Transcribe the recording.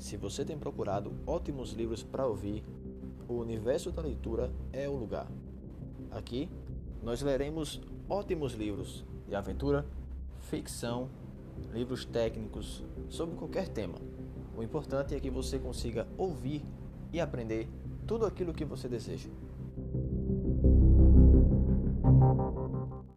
Se você tem procurado ótimos livros para ouvir, o universo da leitura é o lugar. Aqui nós leremos ótimos livros de aventura, ficção, livros técnicos sobre qualquer tema. O importante é que você consiga ouvir e aprender tudo aquilo que você deseja.